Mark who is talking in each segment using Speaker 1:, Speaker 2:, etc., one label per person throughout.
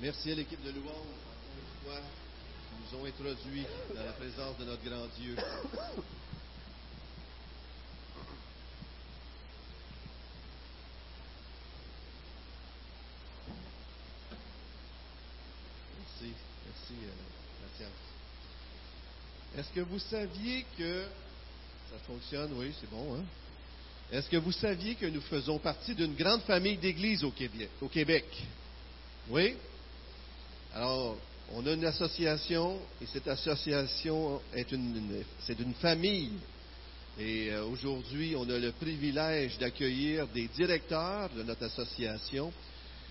Speaker 1: Merci à l'équipe de louange, encore une fois, qui nous ont introduits dans la présence de notre grand Dieu. Merci, merci, euh, Mathias. Est-ce que vous saviez que ça fonctionne? Oui, c'est bon, hein? Est-ce que vous saviez que nous faisons partie d'une grande famille d'églises? Au Québec? Oui? Alors, on a une association et cette association est une, c'est une famille. Et euh, aujourd'hui, on a le privilège d'accueillir des directeurs de notre association.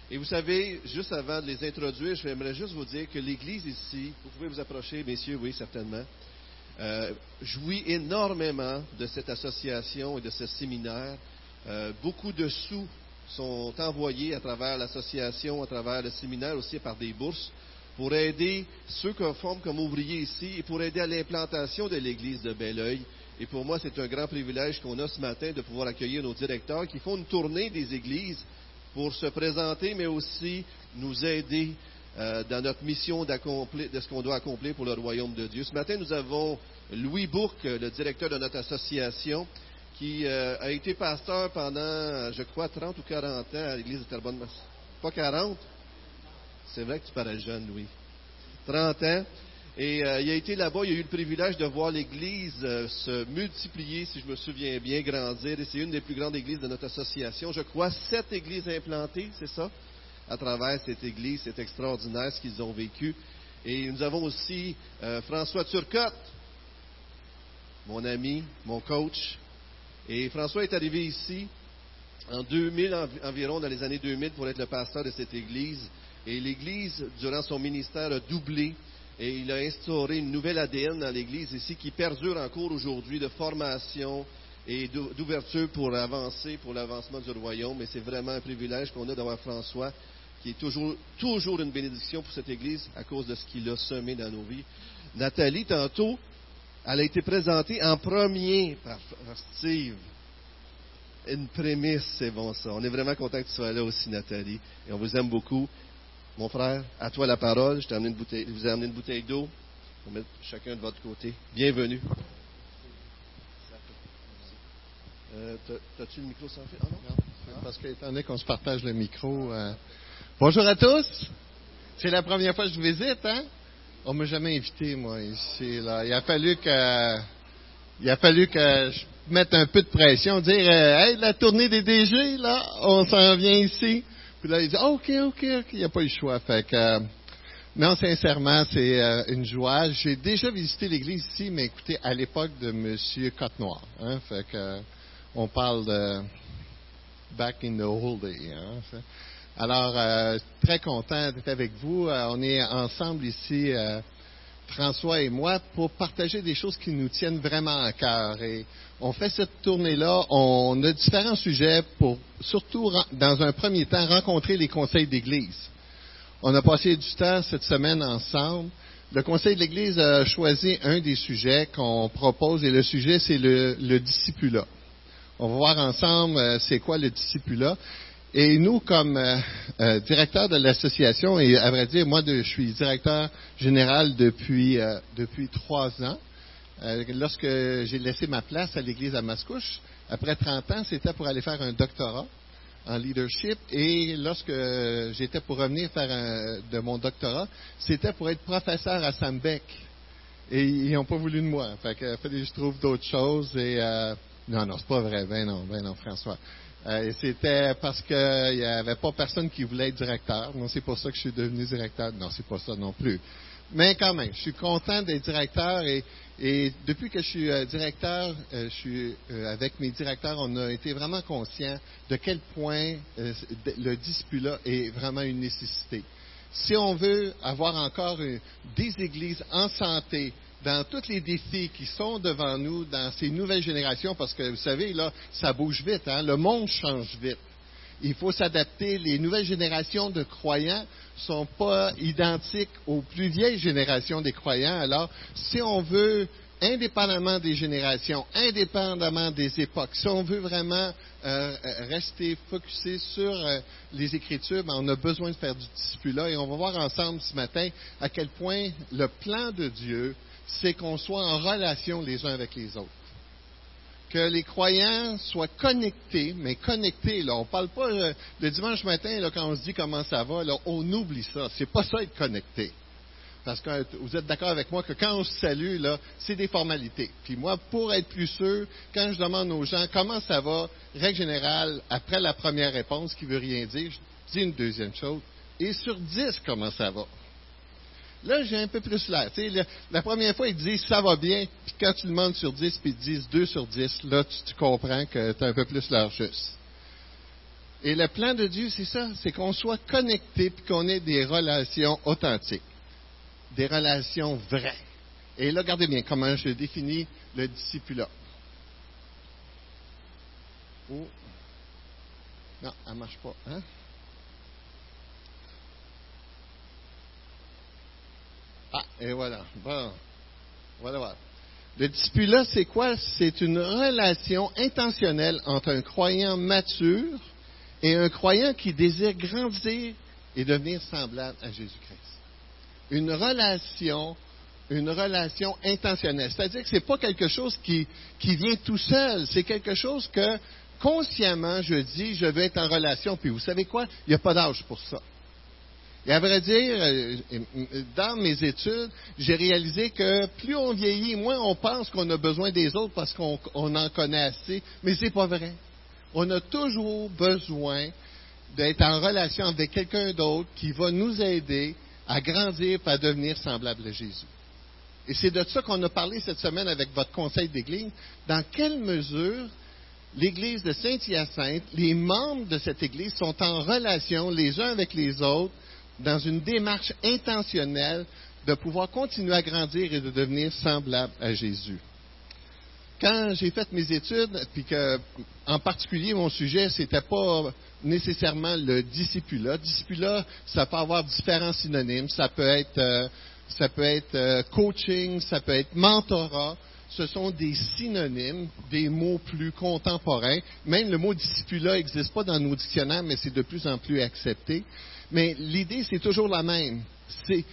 Speaker 1: Et vous savez, juste avant de les introduire, j'aimerais juste vous dire que l'Église ici, vous pouvez vous approcher, messieurs, oui, certainement, euh, jouit énormément de cette association et de ce séminaire. Euh, beaucoup de sous sont envoyés à travers l'association, à travers le séminaire aussi par des bourses pour aider ceux qu'on forme comme ouvriers ici et pour aider à l'implantation de l'Église de Belleuil. Et pour moi, c'est un grand privilège qu'on a ce matin de pouvoir accueillir nos directeurs qui font une tournée des églises pour se présenter, mais aussi nous aider euh, dans notre mission de ce qu'on doit accomplir pour le royaume de Dieu. Ce matin, nous avons Louis Bourque, le directeur de notre association, qui euh, a été pasteur pendant, je crois, 30 ou 40 ans à l'église de Terrebonne. Pas 40? C'est vrai que tu parais jeune, Louis. 30 ans. Et euh, il a été là-bas, il a eu le privilège de voir l'Église euh, se multiplier, si je me souviens bien, grandir. Et c'est une des plus grandes églises de notre association. Je crois sept églises implantées, c'est ça, à travers cette Église. C'est extraordinaire ce qu'ils ont vécu. Et nous avons aussi François Turcotte, mon ami, mon coach. Et François est arrivé ici en 2000 environ, dans les années 2000, pour être le pasteur de cette Église. Et l'Église, durant son ministère, a doublé et il a instauré une nouvelle ADN dans l'Église ici qui perdure encore aujourd'hui de formation et d'ouverture pour avancer, pour l'avancement du royaume. Et c'est vraiment un privilège qu'on a d'avoir François, qui est toujours, toujours une bénédiction pour cette Église à cause de ce qu'il a semé dans nos vies. Nathalie, tantôt, elle a été présentée en premier par, Steve. Une prémisse, c'est bon ça. On est vraiment content que tu sois là aussi, Nathalie. Et on vous aime beaucoup. Mon frère, à toi la parole. Je, amené une bouteille, je vous ai amené une bouteille d'eau. On va mettre chacun de votre côté. Bienvenue. Euh, T'as-tu le micro sans fil? Ah non?
Speaker 2: non parce qu'étant donné qu'on se partage le micro. Euh... Bonjour à tous. C'est la première fois que je vous visite, hein? On m'a jamais invité, moi, ici. Là. Il a fallu que il a fallu que je mette un peu de pression, dire euh, Hey, la tournée des DG, là, on s'en vient ici. Puis là, il dit, OK, OK, OK, il n'y a pas eu le choix. Fait que, euh, non, sincèrement, c'est euh, une joie. J'ai déjà visité l'église ici, mais écoutez, à l'époque de M. Côte-Noir. Hein, fait que, on parle de back in the old day. Hein, alors, euh, très content d'être avec vous. on est ensemble ici François et moi pour partager des choses qui nous tiennent vraiment à cœur. Et on fait cette tournée-là, on a différents sujets pour, surtout dans un premier temps, rencontrer les conseils d'Église. On a passé du temps cette semaine ensemble. Le Conseil de l'Église a choisi un des sujets qu'on propose et le sujet, c'est le, le discipulat. On va voir ensemble euh, c'est quoi le discipulat. Et nous, comme euh, euh, directeur de l'association, et à vrai dire, moi, je suis directeur général depuis, euh, depuis trois ans. lorsque j'ai laissé ma place à l'église à Mascouche, après 30 ans, c'était pour aller faire un doctorat en leadership. Et lorsque j'étais pour revenir faire de mon doctorat, c'était pour être professeur à Sambec. Et ils n'ont pas voulu de moi. Fait que fallait que je trouve d'autres choses. Et non, non, c'est pas vrai. Ben non, ben non, François. Euh, c'était parce qu'il n'y avait pas personne qui voulait être directeur. Non, c'est pour ça que je suis devenu directeur. Non, c'est pas ça non plus. Mais quand même, je suis content d'être directeur et, depuis que je suis euh, directeur, euh, je suis avec mes directeurs, on a été vraiment conscient de quel point le discipulat est vraiment une nécessité. Si on veut avoir encore des églises en santé, dans tous les défis qui sont devant nous, dans ces nouvelles générations, parce que vous savez, là, ça bouge vite, hein? le monde change vite. Il faut s'adapter. Les nouvelles générations de croyants sont pas identiques aux plus vieilles générations des croyants. Alors, si on veut indépendamment des générations, indépendamment des époques, si on veut vraiment euh, rester focusé sur euh, les Écritures, ben, on a besoin de faire du discipulat. Et on va voir ensemble ce matin à quel point le plan de Dieu, c'est qu'on soit en relation les uns avec les autres que les croyants soient connectés, mais connectés, là, on ne parle pas euh, le dimanche matin, là, quand on se dit comment ça va, là, on oublie ça. C'est pas ça être connecté. Parce que vous êtes d'accord avec moi que quand on se salue, là, c'est des formalités. Puis moi, pour être plus sûr, quand je demande aux gens comment ça va, règle générale, après la première réponse qui veut rien dire, je dis une deuxième chose. Et sur dix, comment ça va? Là, j'ai un peu plus l'air. La, première fois, ils disent ça va bien, puis quand tu demandes sur 10, puis ils disent 2 sur 10, là, tu, comprends que tu as un peu plus l'air juste. Et le plan de Dieu, c'est ça, c'est qu'on soit connecté, puis qu'on ait des relations authentiques, des relations vraies. Et là, regardez bien comment je définis le discipulat. Oh. Non, elle ne marche pas. Hein? Ah, et voilà. Bon. Voilà, voilà. Le discipulat, c'est quoi? C'est une relation intentionnelle entre un croyant mature et un croyant qui désire grandir et devenir semblable à Jésus-Christ. Une relation, une relation intentionnelle. C'est-à-dire que ce n'est pas quelque chose qui, qui vient tout seul. C'est quelque chose que consciemment, je dis, je veux être en relation. Puis vous savez quoi? Il n'y a pas d'âge pour ça. Et à vrai dire, euh, dans mes études, j'ai réalisé que plus on vieillit, moins on pense qu'on a besoin des autres parce qu'on en connaît assez. Mais c'est pas vrai. On a toujours besoin d'être en relation avec quelqu'un d'autre qui va nous aider à grandir et à devenir semblable à Jésus. Et c'est de ça qu'on a parlé cette semaine avec votre conseil d'Église. Dans quelle mesure l'Église de Saint-Hyacinthe, les membres de cette Église sont en relation les uns avec les autres dans une démarche intentionnelle de pouvoir continuer à grandir et de devenir semblable à Jésus. Quand j'ai fait mes études, puis que, en particulier, mon sujet, c'était pas nécessairement le discipulat. Discipulat, ça peut avoir différents synonymes. Ça peut être, euh, ça peut être euh, coaching, ça peut être mentorat. Ce sont des synonymes, des mots plus contemporains. Même le mot discipulat n'existe pas dans nos dictionnaires, mais c'est de plus en plus accepté. Mais l'idée, c'est toujours la même. Si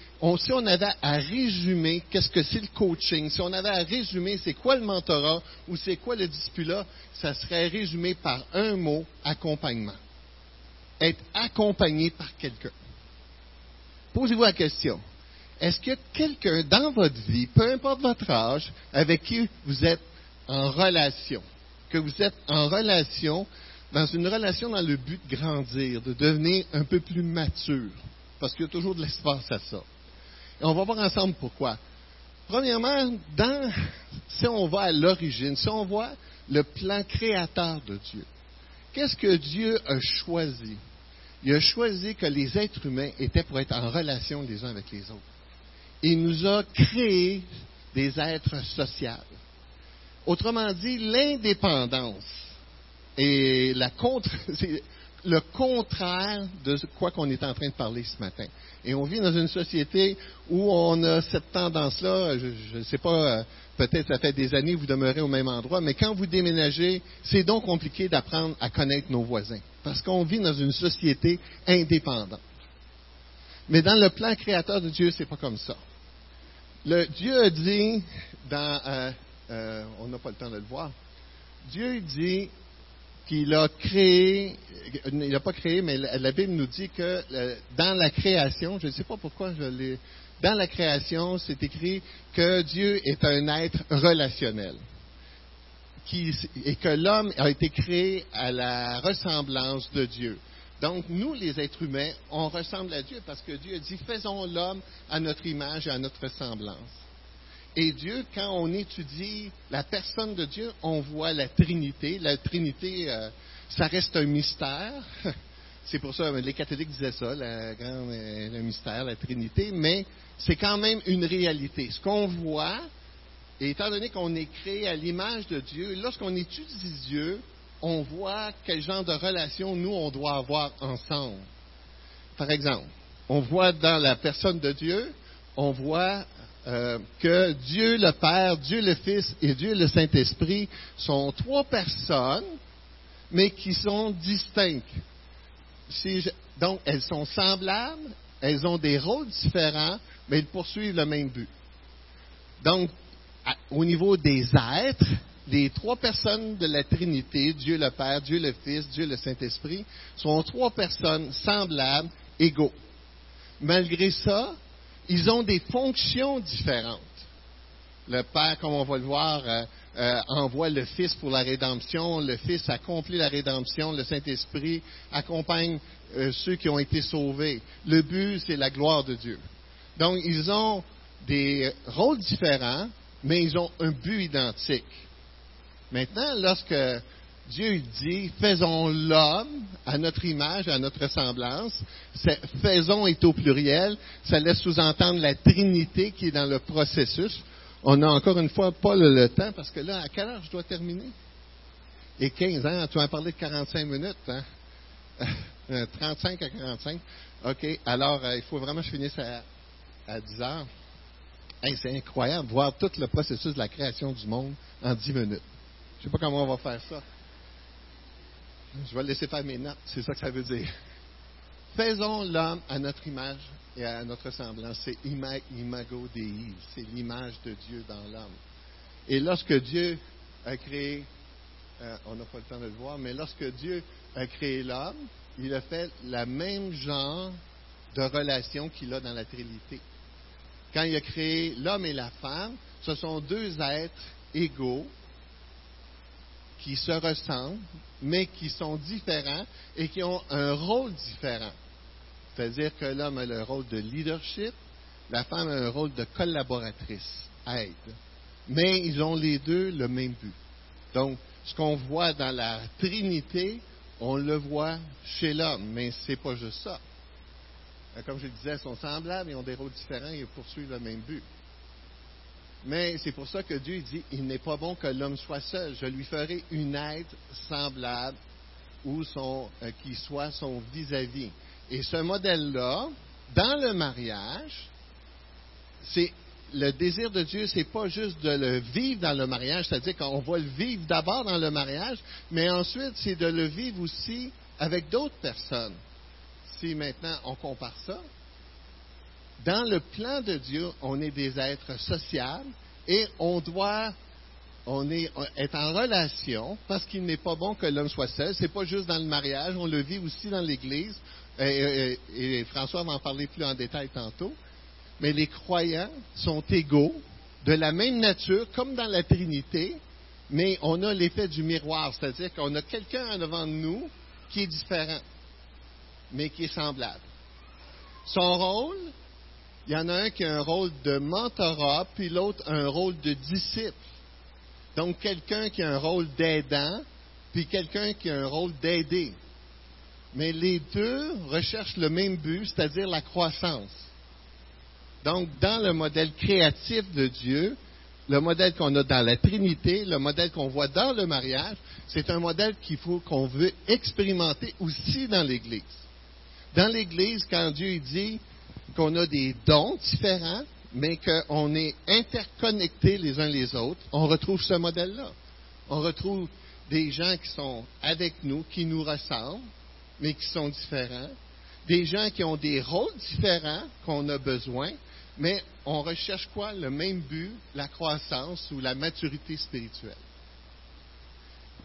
Speaker 2: on avait à résumer qu'est-ce que c'est le coaching, si on avait à résumer c'est quoi le mentorat ou c'est quoi le discipulat, ça serait résumé par un mot, accompagnement. Être accompagné par quelqu'un. Posez-vous la question. Est-ce qu'il y a quelqu'un dans votre vie, peu importe votre âge, avec qui vous êtes en relation, que vous êtes en relation dans une relation dans le but de grandir, de devenir un peu plus mature, parce qu'il y a toujours de l'espace à ça. Et on va voir ensemble pourquoi. Premièrement, dans, si on va à l'origine, si on voit le plan créateur de Dieu, qu'est-ce que Dieu a choisi? Il a choisi que les êtres humains étaient pour être en relation les uns avec les autres. Il nous a créé des êtres sociaux. Autrement dit, l'indépendance et c'est le contraire de quoi qu'on est en train de parler ce matin. Et on vit dans une société où on a cette tendance-là, je ne sais pas, euh, peut-être ça fait des années que vous demeurez au même endroit, mais quand vous déménagez, c'est donc compliqué d'apprendre à connaître nos voisins, parce qu'on vit dans une société indépendante. Mais dans le plan créateur de Dieu, c'est pas comme ça. Le, Dieu a dit, dans, euh, euh, on n'a pas le temps de le voir, Dieu dit qu'il a créé, il n'a pas créé, mais la, Bible nous dit que euh, dans la création, je ne sais pas pourquoi je l'ai, dans la création, c'est écrit que Dieu est un être relationnel. et que l'homme a été créé à la ressemblance de Dieu. Donc, nous, les êtres humains, on ressemble à Dieu parce que Dieu dit, faisons l'homme à notre image et à notre ressemblance. Et Dieu, quand on étudie la personne de Dieu, on voit la Trinité. La Trinité, euh, ça reste un mystère. C'est pour ça que les catholiques disaient ça, la grande, euh, le mystère, la Trinité, mais c'est quand même une réalité. Ce qu'on voit, étant donné qu'on est créé à l'image de Dieu, lorsqu'on étudie Dieu, on voit quel genre de relation nous, on doit avoir ensemble. Par exemple, on voit dans la personne de Dieu, on voit euh, que Dieu le Père, Dieu le Fils et Dieu le Saint-Esprit sont trois personnes, mais qui sont distinctes. donc, elles sont semblables, elles ont des rôles différents, mais elles poursuivent le même but. Donc, au niveau des êtres, les trois personnes de la Trinité, Dieu le Père, Dieu le Fils, Dieu le Saint-Esprit, sont trois personnes semblables, égaux. Malgré ça, ils ont des fonctions différentes. Le Père, comme on va le voir, euh, euh, envoie le Fils pour la rédemption, le Fils accomplit la rédemption, le Saint-Esprit accompagne euh, ceux qui ont été sauvés. Le but, c'est la gloire de Dieu. Donc, ils ont des rôles différents, mais ils ont un but identique. Maintenant, lorsque Dieu dit faisons l'homme à notre image, à notre semblance, faisons est au pluriel, ça laisse sous-entendre la Trinité qui est dans le processus. On n'a encore une fois pas le, temps parce que là, à quelle heure je dois terminer? Et 15 ans, tu vas parler de 45 minutes, hein? 35 à 45. OK, alors euh, il faut vraiment que je finisse à, à 10 heures c'est incroyable voir tout le processus de la création du monde en dix minutes. Je ne sais pas comment on va faire ça. Je vais laisser faire mes notes, c'est ça que ça veut dire. Faisons l'homme à notre image et à notre semblance. C'est imago Dei, c'est l'image de Dieu dans l'homme. Et lorsque Dieu a créé, euh, on n'a pas le temps de le voir, mais lorsque Dieu a créé l'homme, il a fait le même genre de relation qu'il a dans la Trinité quand il a créé l'homme et la femme, ce sont deux êtres égaux qui se ressemblent, mais qui sont différents et qui ont un rôle différent. C'est-à-dire que l'homme a le rôle de leadership, la femme a un rôle de collaboratrice, aide. Mais ils ont les deux le même but. Donc, ce qu'on voit dans la Trinité, on le voit chez l'homme, mais ce n'est pas juste ça. Comme je disais, sont semblables et ont des rôles différents et poursuivent le même but. Mais c'est pour ça que Dieu dit, il n'est pas bon que l'homme soit seul. Je lui ferai une aide semblable ou euh, qui soit son vis-à-vis. Et ce modèle-là, dans le mariage, c'est le désir de Dieu, c'est pas juste de le vivre dans le mariage, c'est-à-dire qu'on va le vivre d'abord dans le mariage, mais ensuite c'est de le vivre aussi avec d'autres personnes si maintenant on compare ça, dans le plan de Dieu, on est des êtres sociaux et on doit on est, être en relation parce qu'il n'est pas bon que l'homme soit seul. C'est pas juste dans le mariage, on le vit aussi dans l'Église. Et, et, François va en parler plus en détail tantôt. Mais les croyants sont égaux, de la même nature, comme dans la Trinité, mais on a l'effet du miroir, c'est-à-dire qu'on a quelqu'un devant nous qui est différent mais qui est semblable. Son rôle, il y en a un qui a un rôle de mentorat, puis l'autre un rôle de disciple. Donc, quelqu'un qui a un rôle d'aidant, puis quelqu'un qui a un rôle d'aider. Mais les deux recherchent le même but, c'est-à-dire la croissance. Donc, dans le modèle créatif de Dieu, le modèle qu'on a dans la Trinité, le modèle qu'on voit dans le mariage, c'est un modèle qu'il faut qu'on veut expérimenter aussi dans l'Église. Dans l'Église, quand Dieu dit qu'on a des dons différents, mais qu'on est interconnectés les uns les autres, on retrouve ce modèle-là. On retrouve des gens qui sont avec nous, qui nous ressemblent, mais qui sont différents. Des gens qui ont des rôles différents qu'on a besoin, mais on recherche quoi? Le même but, la croissance ou la maturité spirituelle.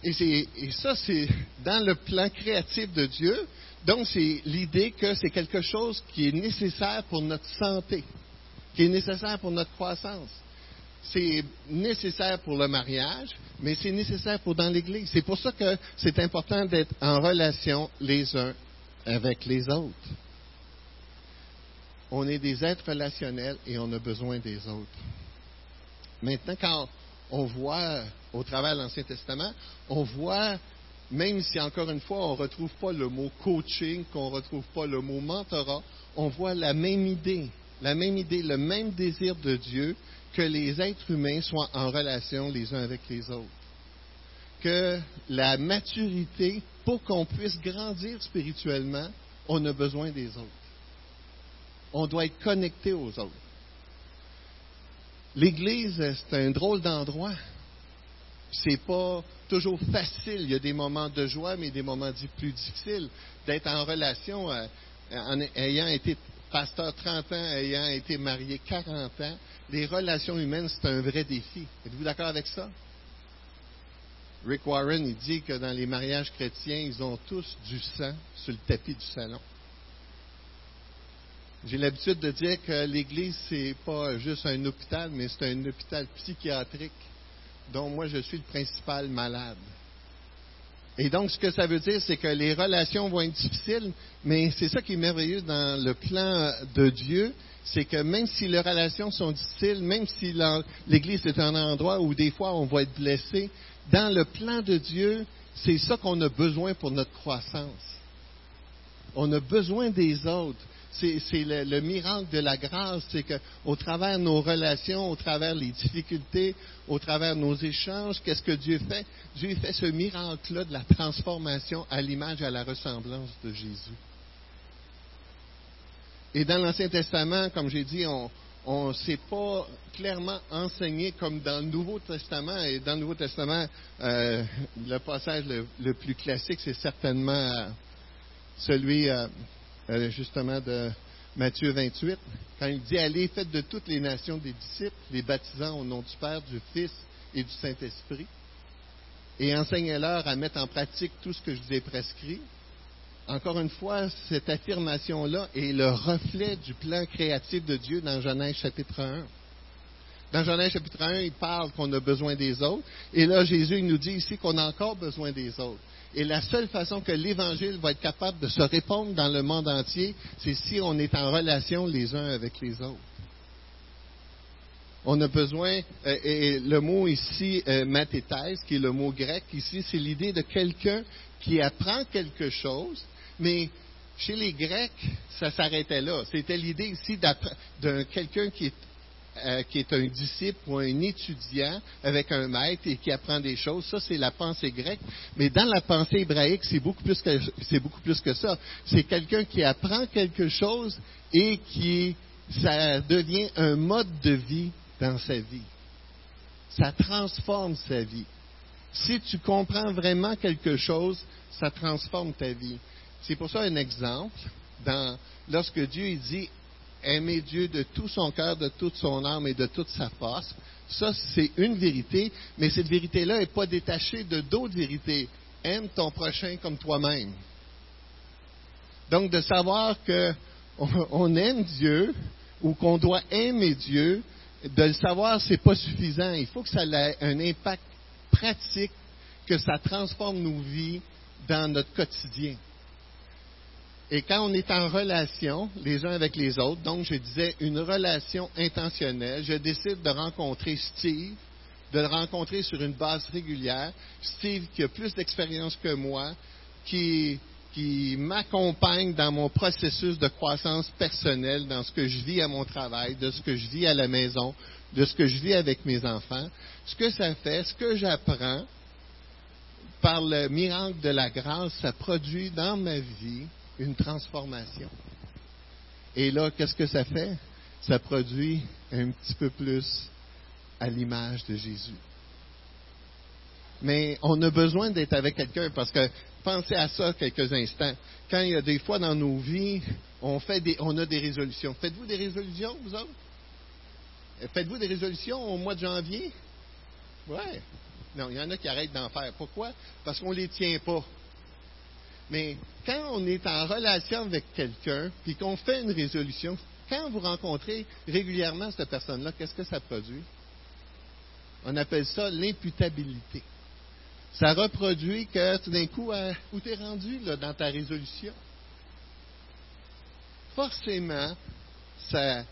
Speaker 2: Et, et ça, c'est dans le plan créatif de Dieu, donc, c'est l'idée que c'est quelque chose qui est nécessaire pour notre santé, qui est nécessaire pour notre croissance. C'est nécessaire pour le mariage, mais c'est nécessaire pour dans l'Église. C'est pour ça que c'est important d'être en relation les uns avec les autres. On est des êtres relationnels et on a besoin des autres. Maintenant, quand on voit au travers de l'Ancien Testament, on voit même si encore une fois on ne retrouve pas le mot coaching, qu'on ne retrouve pas le mot mentorat, on voit la même idée, la même idée, le même désir de Dieu que les êtres humains soient en relation les uns avec les autres. Que la maturité, pour qu'on puisse grandir spirituellement, on a besoin des autres. On doit être connecté aux autres. l'Église, c'est un drôle d'endroit. C'est pas toujours facile. Il y a des moments de joie, mais des moments plus difficiles. D'être en relation, euh, en ayant été pasteur 30 ans, ayant été marié 40 ans, les relations humaines, c'est un vrai défi. Êtes-vous d'accord avec ça? Rick Warren, il dit que dans les mariages chrétiens, ils ont tous du sang sur le tapis du salon. J'ai l'habitude de dire que l'Église, c'est pas juste un hôpital, mais c'est un hôpital psychiatrique dont moi je suis le principal malade. Et donc, ce que ça veut dire, c'est que les relations vont être difficiles, mais c'est ça qui est merveilleux dans le plan de Dieu, c'est que même si les relations sont difficiles, même si l'Église est un endroit où des fois on va être blessé, dans le plan de Dieu, c'est ça qu'on a besoin pour notre croissance. On a besoin des autres c'est le, miracle de la grâce, c'est qu'au travers de nos relations, au travers des difficultés, au travers de nos échanges, qu'est-ce que Dieu fait? Dieu fait ce miracle-là de la transformation à l'image et à la ressemblance de Jésus. Et dans l'Ancien Testament, comme j'ai dit, on ne s'est pas clairement enseigné comme dans le Nouveau Testament. Et dans le Nouveau Testament, euh, le passage le, plus classique, c'est certainement euh, celui euh, euh, justement de Matthieu 28, quand il dit Allez, faites de toutes les nations des disciples, les baptisant au nom du Père, du Fils et du Saint-Esprit, et enseignez-leur à mettre en pratique tout ce que je vous ai prescrit. Encore une fois, cette affirmation-là est le reflet du plan créatif de Dieu dans Genèse chapitre 1. Dans Genèse chapitre 1, il parle qu'on a besoin des autres. Et là, Jésus nous dit ici qu'on a encore besoin des autres. Et la seule façon que l'Évangile va être capable de se répondre dans le monde entier, c'est si on est en relation les uns avec les autres. On a besoin, euh, et le mot ici, euh, mathéthèse, qui est le mot grec ici, c'est l'idée de quelqu'un qui apprend quelque chose, mais chez les Grecs, ça s'arrêtait là. C'était l'idée ici d'un quelqu'un qui est euh, qui est un disciple ou un étudiant avec un maître et qui apprend des choses. Ça, c'est la pensée grecque. Mais dans la pensée hébraïque, c'est beaucoup plus que, c'est beaucoup plus que ça. C'est quelqu'un qui apprend quelque chose et qui, ça devient un mode de vie dans sa vie. Ça transforme sa vie. Si tu comprends vraiment quelque chose, ça transforme ta vie. C'est pour ça un exemple. Lorsque Dieu dit aimer Dieu de tout son cœur, de toute son âme et de toute sa force. Ça, c'est une vérité, mais cette vérité-là n'est pas détachée de d'autres vérités. Aime ton prochain comme toi-même. Donc, de savoir qu'on aime Dieu ou qu'on doit aimer Dieu, de le savoir, c'est pas suffisant. Il faut que ça ait un impact pratique, que ça transforme nos vies dans notre quotidien. Et quand on est en relation les uns avec les autres, donc je disais une relation intentionnelle, je décide de rencontrer Steve, de le rencontrer sur une base régulière. Steve qui a plus d'expérience que moi, qui, qui m'accompagne dans mon processus de croissance personnelle, dans ce que je vis à mon travail, de ce que je vis à la maison, de ce que je vis avec mes enfants. Ce que ça fait, ce que j'apprends, par le miracle de la grâce, ça produit dans ma vie une transformation. Et là, qu'est-ce que ça fait? Ça produit un petit peu plus à l'image de Jésus. Mais on a besoin d'être avec quelqu'un parce que pensez à ça quelques instants. Quand il y a des fois dans nos vies, on, fait des, on a des résolutions. Faites-vous des résolutions, vous autres? Faites-vous des résolutions au mois de janvier? Ouais. Non, il y en a qui arrêtent d'en faire. Pourquoi? Parce qu'on ne les tient pas. Mais quand on est en relation avec quelqu'un, puis qu'on fait une résolution, quand vous rencontrez régulièrement cette personne-là, qu'est-ce que ça produit? On appelle ça l'imputabilité. Ça reproduit que tout d'un coup, euh, où tu es rendu dans ta résolution? Forcément, ça,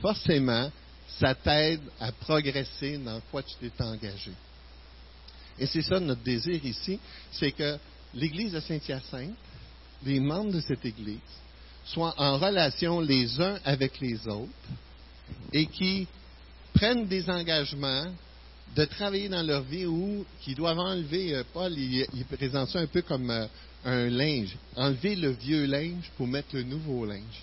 Speaker 2: forcément, ça t'aide à progresser dans quoi tu t'es engagé. Et c'est ça notre désir ici, c'est que l'Église de Saint-Hyacinthe, les membres de cette Église, soient en relation les uns avec les autres et qui prennent des engagements de travailler dans leur vie ou qui doivent enlever, euh, Paul, il, présente ça un peu comme euh, un linge, enlever le vieux linge pour mettre le nouveau linge.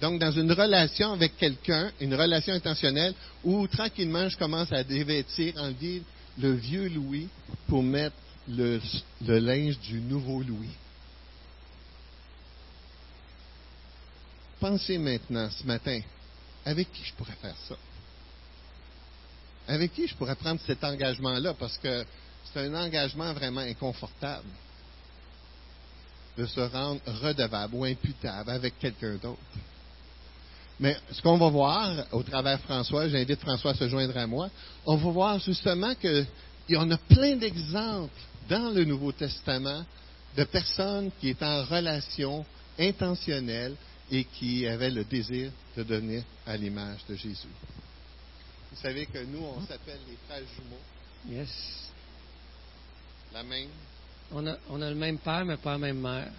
Speaker 2: Donc, dans une relation avec quelqu'un, une relation intentionnelle, où tranquillement, je commence à dévêtir, enlever le vieux Louis pour mettre le, le linge du nouveau Louis. Pensez maintenant, ce matin, avec qui je pourrais faire ça? Avec qui je pourrais prendre cet engagement-là? Parce que c'est un engagement vraiment inconfortable de se rendre redevable ou imputable avec quelqu'un d'autre. Mais ce qu'on va voir au travers François, j'invite François à se joindre à moi, on va voir justement qu'il y en a plein d'exemples dans le Nouveau Testament de personnes qui étaient en relation intentionnelle et qui avaient le désir de donner à l'image de Jésus. Vous savez que nous, on s'appelle les frères jumeaux.
Speaker 3: Yes.
Speaker 2: La même.
Speaker 3: On a, on a le même père, mais pas la même mère.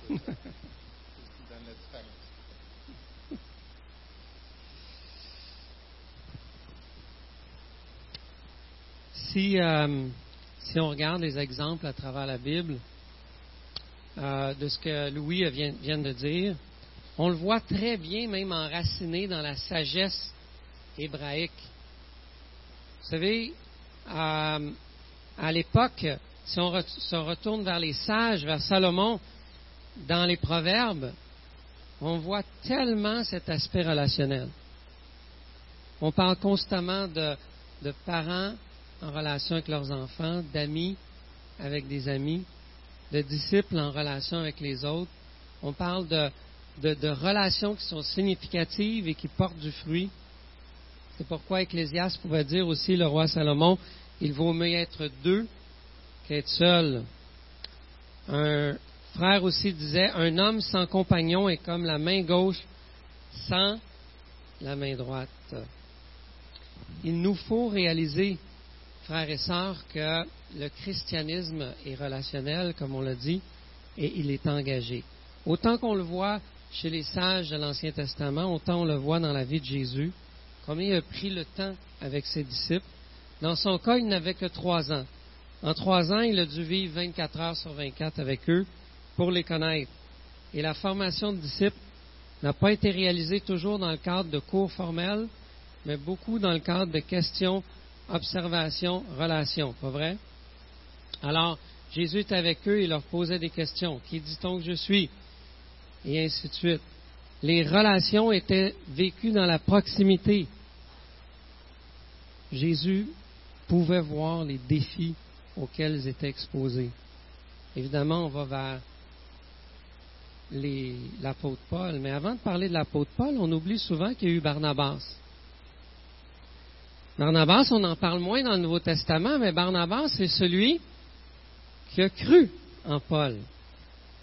Speaker 3: si, euh, si on regarde les exemples à travers la Bible euh, de ce que Louis vient, vient de dire, on le voit très bien, même enraciné dans la sagesse hébraïque. Vous savez, euh, à l'époque, si on se retourne vers les sages, vers Salomon, dans les proverbes, on voit tellement cet aspect relationnel. On parle constamment de parents en relation avec leurs enfants, d'amis avec des amis, de disciples en relation avec les autres. On parle de, relations qui sont significatives et qui portent du fruit. C'est pourquoi Ecclésiaste pouvait dire aussi, le roi Salomon, il vaut mieux être deux qu'être seul. Un frère aussi disait, un homme sans compagnon est comme la main gauche sans la main droite. Il nous faut réaliser, frères et sœurs, que le christianisme est relationnel, comme on l'a dit, et il est engagé. Autant qu'on le voit chez les sages de l'Ancien Testament, autant on le voit dans la vie de Jésus, combien il a pris le temps avec ses disciples. Dans son cas, il n'avait que trois ans. En trois ans, il a dû vivre 24 heures sur 24 avec eux pour les connaître. Et la formation de disciples n'a pas été réalisée toujours dans le cadre de cours formels, mais beaucoup dans le cadre de questions, observations, relations. Pas vrai? Alors, Jésus était avec eux et leur posait des questions. Qui dit-on que je suis? Et ainsi de suite. Les relations étaient vécues dans la proximité. Jésus pouvait voir les défis auxquels ils étaient exposés. Évidemment, on va vers l'apôtre Paul, mais avant de parler de l'apôtre Paul, on oublie souvent qu'il y a eu Barnabas. Barnabas, on en parle moins dans le Nouveau Testament, mais Barnabas, c'est celui qui a cru en Paul,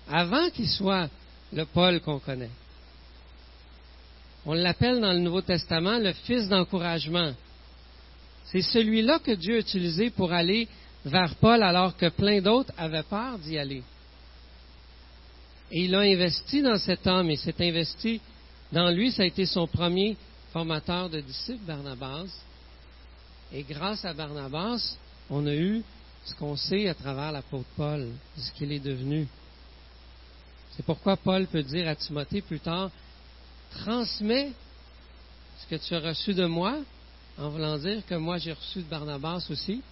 Speaker 3: avant qu'il soit le Paul qu'on connaît. On l'appelle dans le Nouveau Testament le fils d'encouragement. C'est celui-là que Dieu a utilisé pour aller vers Paul alors que plein d'autres avaient peur d'y aller. Et il a investi dans cet homme et s'est investi dans lui. Ça a été son premier formateur de disciples, Barnabas. Et grâce à Barnabas, on a eu ce qu'on sait à travers l'apôtre Paul, ce qu'il est devenu. C'est pourquoi Paul peut dire à Timothée plus tard, transmets ce que tu as reçu de moi, en voulant dire que moi j'ai reçu de Barnabas aussi.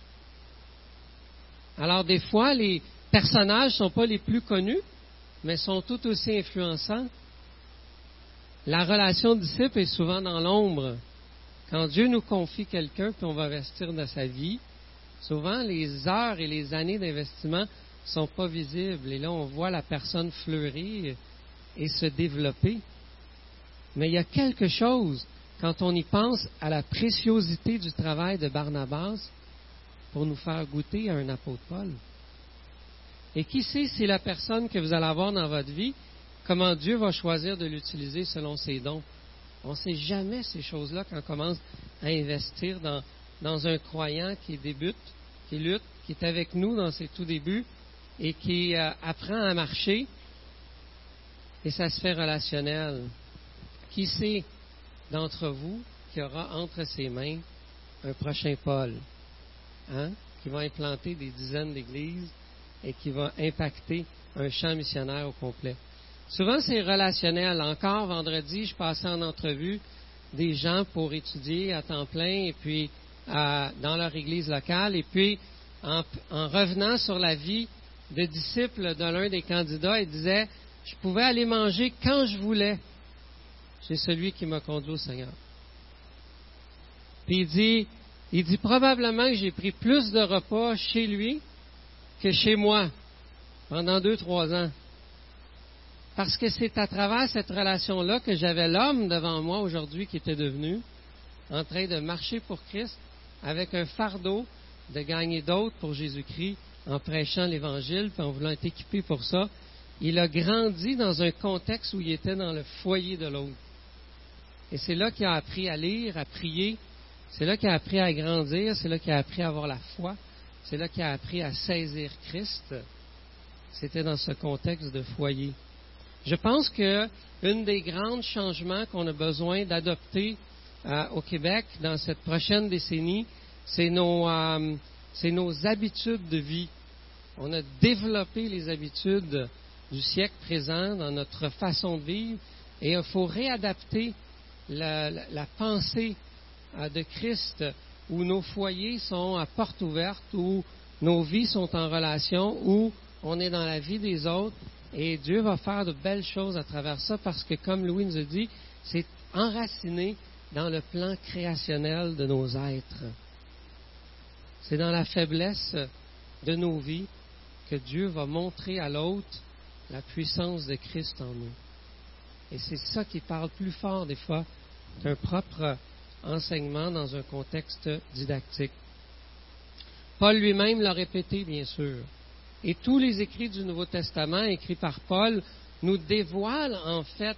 Speaker 3: Alors des fois, les personnages ne sont pas les plus connus, mais sont tout aussi influençants. La relation disciple est souvent dans l'ombre. Quand Dieu nous confie quelqu'un, puis on va investir de sa vie, souvent les heures et les années d'investissement sont pas visibles. Et là, on voit la personne fleurir et se développer. Mais il y a quelque chose, quand on y pense à la préciosité du travail de Barnabas, pour nous faire goûter à un apôtre Paul. Et qui sait si la personne que vous allez avoir dans votre vie, comment Dieu va choisir de l'utiliser selon ses dons? On ne sait jamais ces choses-là quand on commence à investir dans, un croyant qui débute, qui lutte, qui est avec nous dans ses tout débuts et qui euh, apprend à marcher. Et ça se fait relationnel. Qui sait d'entre vous qui aura entre ses mains un prochain Paul, hein, qui va implanter des dizaines d'églises et qui va impacter un champ missionnaire au complet? Souvent, c'est relationnel. Encore vendredi, je passais en entrevue des gens pour étudier à temps plein et puis dans leur église locale. Et puis, en, revenant sur la vie de disciples de l'un des candidats, il disait, je pouvais aller manger quand je voulais. C'est celui qui m'a conduit au Seigneur. Puis il dit, il dit probablement que j'ai pris plus de repas chez lui que chez moi pendant deux, trois ans. Parce que c'est à travers cette relation-là que j'avais l'homme devant moi aujourd'hui qui était devenu en train de marcher pour Christ avec un fardeau de gagner d'autres pour Jésus-Christ en prêchant l'Évangile, puis en voulant être équipé pour ça. Il a grandi dans un contexte où il était dans le foyer de l'autre. Et c'est là qu'il a appris à lire, à prier. C'est là qu'il a appris à grandir. C'est là qu'il a appris à avoir la foi. C'est là qu'il a appris à saisir Christ. C'était dans ce contexte de foyer. Je pense que un des grands changements qu'on a besoin d'adopter euh, au Québec dans cette prochaine décennie, c'est nos, euh, habitudes de vie. On a développé les habitudes du siècle présent dans notre façon de vivre et il faut réadapter la, la pensée euh, de Christ où nos foyers sont à porte ouverte, où nos vies sont en relation, où on est dans la vie des autres et Dieu va faire de belles choses à travers ça parce que, comme Louis nous a dit, c'est enraciné dans le plan créationnel de nos êtres. C'est dans la faiblesse de nos vies que Dieu va montrer à l'autre la puissance de Christ en nous. Et c'est ça qui parle plus fort des fois qu'un propre enseignement dans un contexte didactique. Paul lui-même l'a répété, bien sûr. Et tous les écrits du Nouveau Testament, écrits par Paul, nous dévoilent en fait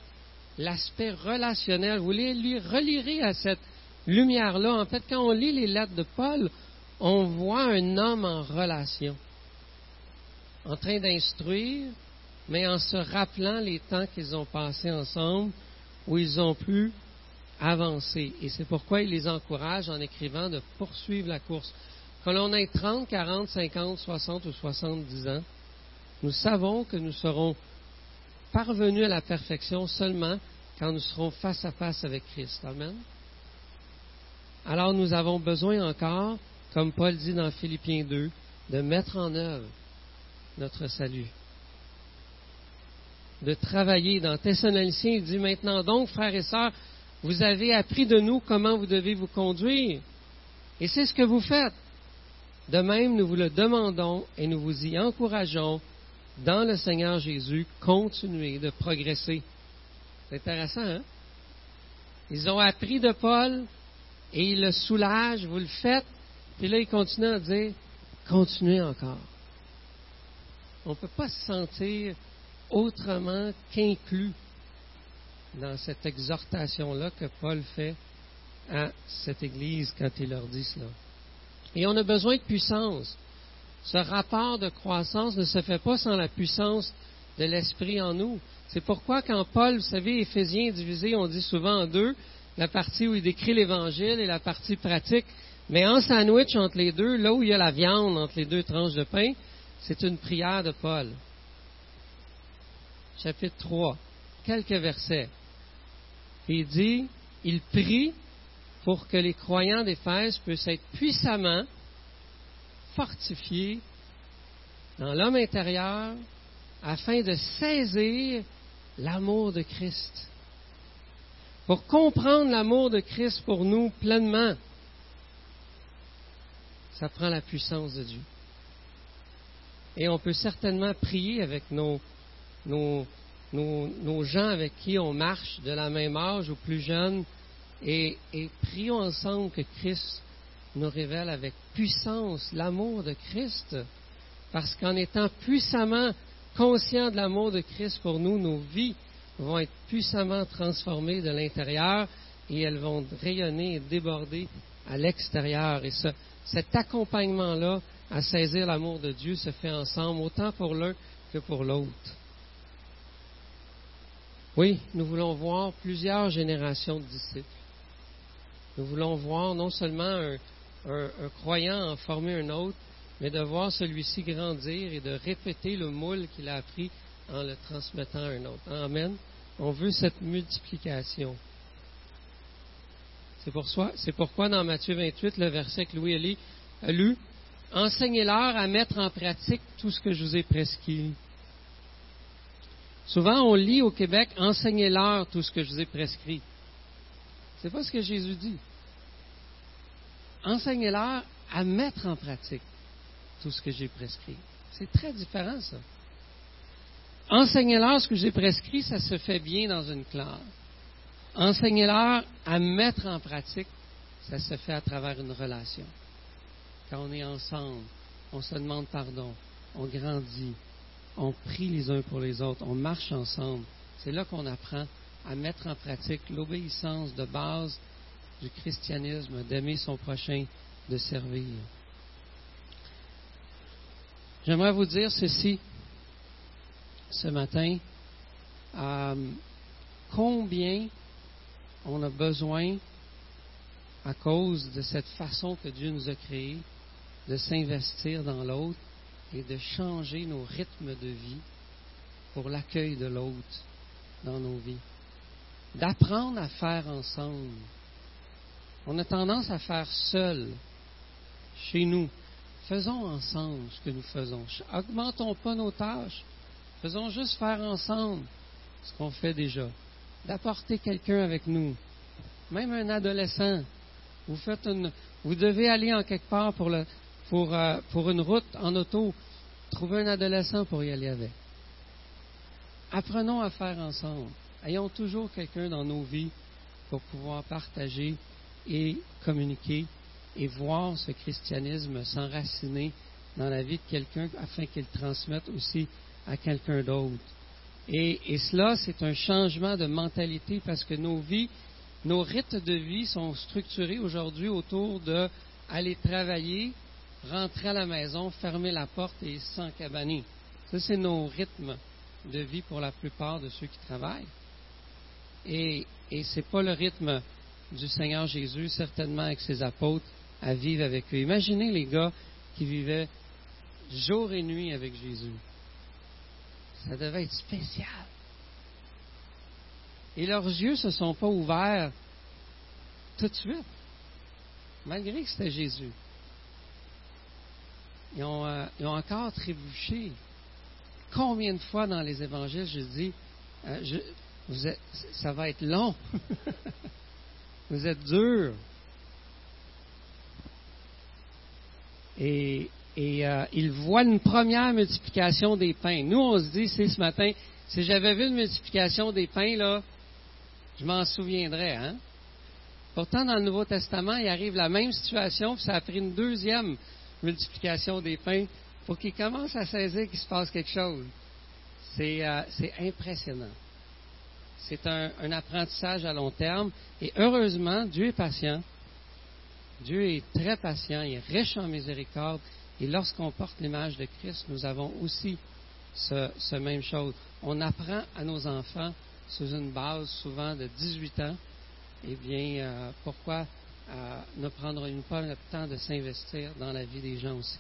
Speaker 3: l'aspect relationnel. Vous les relirez à cette lumière-là. En fait, quand on lit les lettres de Paul, on voit un homme en relation, en train d'instruire, mais en se rappelant les temps qu'ils ont passés ensemble, où ils ont pu avancer. Et c'est pourquoi il les encourage en écrivant de poursuivre la course. Quand l'on ait 30, 40, 50, 60 ou 70 ans, nous savons que nous serons parvenus à la perfection seulement quand nous serons face à face avec Christ. Amen. Alors nous avons besoin encore, comme Paul dit dans Philippiens 2, de mettre en œuvre notre salut. De travailler. Dans Thessaloniciens, il dit maintenant donc, frères et sœurs, vous avez appris de nous comment vous devez vous conduire. Et c'est ce que vous faites. De même, nous vous le demandons et nous vous y encourageons dans le Seigneur Jésus, continuez de progresser. C'est intéressant, hein? Ils ont appris de Paul et ils le soulagent, vous le faites, puis là, ils continuent à dire, continuez encore. On ne peut pas se sentir autrement qu'inclus dans cette exhortation-là que Paul fait à cette Église quand il leur dit cela. Et on a besoin de puissance. Ce rapport de croissance ne se fait pas sans la puissance de l'Esprit en nous. C'est pourquoi quand Paul, vous savez, Éphésiens divisé, on dit souvent en deux, la partie où il décrit l'Évangile et la partie pratique. Mais en sandwich entre les deux, là où il y a la viande entre les deux tranches de pain, c'est une prière de Paul. Chapitre 3, quelques versets. Il dit, il prie pour que les croyants d'Éphèse puissent être puissamment fortifiés dans l'homme intérieur afin de saisir l'amour de Christ. Pour comprendre l'amour de Christ pour nous pleinement, ça prend la puissance de Dieu. Et on peut certainement prier avec nos, gens avec qui on marche de la même âge ou plus jeunes et, prions ensemble que Christ nous révèle avec puissance l'amour de Christ, parce qu'en étant puissamment conscients de l'amour de Christ pour nous, nos vies vont être puissamment transformées de l'intérieur et elles vont rayonner et déborder à l'extérieur. Et cet accompagnement-là à saisir l'amour de Dieu se fait ensemble, autant pour l'un que pour l'autre. Oui, nous voulons voir plusieurs générations de disciples. Nous voulons voir non seulement un, croyant en former un autre, mais de voir celui-ci grandir et de répéter le moule qu'il a appris en le transmettant à un autre. Amen. On veut cette multiplication. C'est pour c'est pourquoi dans Matthieu 28, le verset que Louis a lu, enseignez-leur à mettre en pratique tout ce que je vous ai prescrit. Souvent, on lit au Québec, enseignez-leur tout ce que je vous ai prescrit. C'est pas ce que Jésus dit. Enseignez-leur à mettre en pratique tout ce que j'ai prescrit. C'est très différent, ça. Enseignez-leur ce que j'ai prescrit, ça se fait bien dans une classe. Enseignez-leur à mettre en pratique, ça se fait à travers une relation. Quand on est ensemble, on se demande pardon, on grandit, on prie les uns pour les autres, on marche ensemble. C'est là qu'on apprend à mettre en pratique l'obéissance de base du christianisme, d'aimer son prochain, de servir. J'aimerais vous dire ceci ce matin. Euh, combien on a besoin, à cause de cette façon que Dieu nous a créés, de s'investir dans l'autre et de changer nos rythmes de vie pour l'accueil de l'autre dans nos vies. D'apprendre à faire ensemble. On a tendance à faire seul, chez nous. Faisons ensemble ce que nous faisons. Augmentons pas nos tâches. Faisons juste faire ensemble ce qu'on fait déjà. D'apporter quelqu'un avec nous. Même un adolescent. Vous devez aller en quelque part pour, euh, pour une route en auto. Trouvez un adolescent pour y aller avec. Apprenons à faire ensemble. Ayons toujours quelqu'un dans nos vies pour pouvoir partager et communiquer et voir ce christianisme s'enraciner dans la vie de quelqu'un afin qu'il transmette aussi à quelqu'un d'autre. Et, cela, c'est un changement de mentalité parce que nos vies, nos rites de vie sont structurés aujourd'hui autour de aller travailler, rentrer à la maison, fermer la porte et s'encabaner. Ça, c'est nos rythmes de vie pour la plupart de ceux qui travaillent. Et, ce n'est pas le rythme du Seigneur Jésus, certainement avec ses apôtres, à vivre avec eux. Imaginez les gars qui vivaient jour et nuit avec Jésus. Ça devait être spécial. Et leurs yeux ne se sont pas ouverts tout de suite, malgré que c'était Jésus. Ils ont, euh, ils ont, encore trébuché. Combien de fois dans les évangiles, je dis, euh, vous êtes, ça va être long. vous êtes dur. Et, et euh, il voit une première multiplication des pains. Nous, on se dit, c'est ce matin, si j'avais vu une multiplication des pains, là, je m'en souviendrais. Hein? Pourtant, dans le Nouveau Testament, il arrive la même situation, puis ça a pris une deuxième multiplication des pains pour qu'il commence à saisir qu'il se passe quelque chose. C'est euh, impressionnant. C'est un, apprentissage à long terme. Et heureusement, Dieu est patient. Dieu est très patient, il est riche en miséricorde. Et lorsqu'on porte l'image de Christ, nous avons aussi ce, même chose. On apprend à nos enfants sous une base souvent de 18 ans. Eh bien, euh, pourquoi euh, ne prendrions pas le temps de s'investir dans la vie des gens aussi?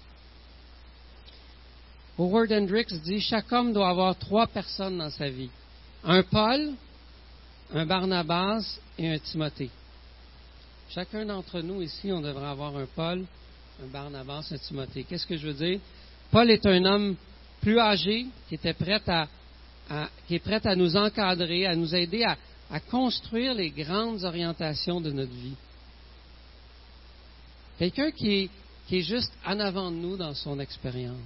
Speaker 3: Howard Hendricks dit chaque homme doit avoir trois personnes dans sa vie un Paul, un Barnabas et un Timothée. Chacun d'entre nous ici, on devrait avoir un Paul, un Barnabas, un Timothée. Qu'est-ce que je veux dire? Paul est un homme plus âgé qui était prêt à, est prêt à nous encadrer, à nous aider à, construire les grandes orientations de notre vie. Quelqu'un qui est, est juste en avant de nous dans son expérience.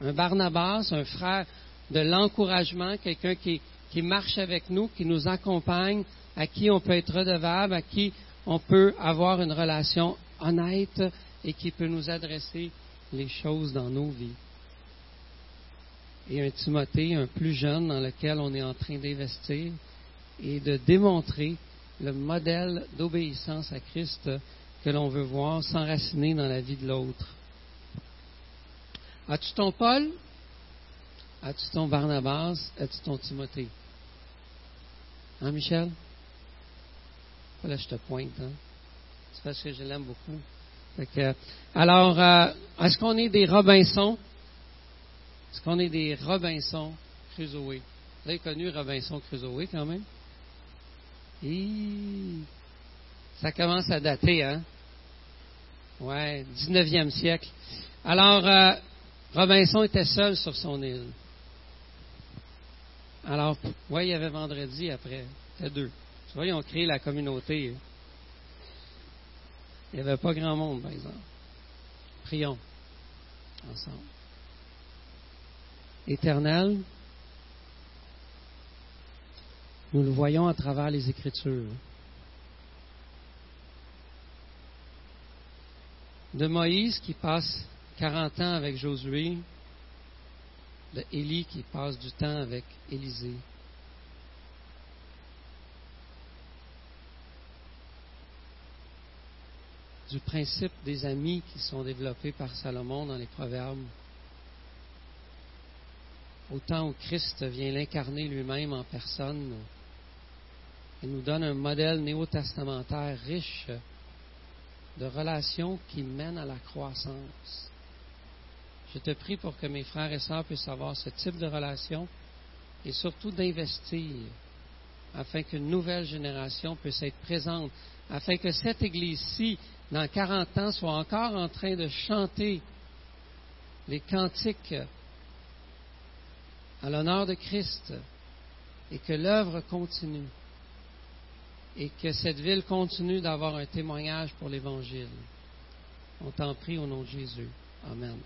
Speaker 3: Un Barnabas, un frère de l'encouragement, quelqu'un qui, qui marche avec nous, qui nous accompagne, à qui on peut être redevable, à qui on peut avoir une relation honnête et qui peut nous adresser les choses dans nos vies. Et un Timothée, un plus jeune, dans lequel on est en train d'investir et de démontrer le modèle d'obéissance à Christ que l'on veut voir s'enraciner dans la vie de l'autre. As-tu ton Paul? As-tu ton Barnabas? As-tu ton Timothée? Hein, Michel? Là, je te pointe. Hein? C'est parce que je l'aime beaucoup. alors, euh, est-ce qu'on est des Robinson? Est-ce qu'on est des Robinson Crusoe? Vous avez connu Robinson Crusoe quand même? Ça commence à dater, hein? Ouais, 19e siècle. Alors, euh, Robinson était seul sur son île. Alors, ouais, il y avait vendredi après. C'était deux. Tu vois, ils ont créé la communauté. Il n'y avait pas grand monde, par exemple. Prions ensemble. Éternel, nous le voyons à travers les Écritures. De Moïse qui passe 40 ans avec Josué, de Élie qui passe du temps avec Élisée. Du principe des amis qui sont développés par Salomon dans les Proverbes. Au temps où Christ vient l'incarner lui-même en personne, il nous donne un modèle néo-testamentaire riche de relations qui mènent à la croissance. Je te prie pour que mes frères et sœurs puissent avoir ce type de relation et surtout d'investir afin qu'une nouvelle génération puisse être présente, afin que cette Église-ci, dans 40 ans, soit encore en train de chanter les cantiques à l'honneur de Christ et que l'œuvre continue et que cette ville continue d'avoir un témoignage pour l'Évangile. On t'en prie au nom de Jésus. Amen.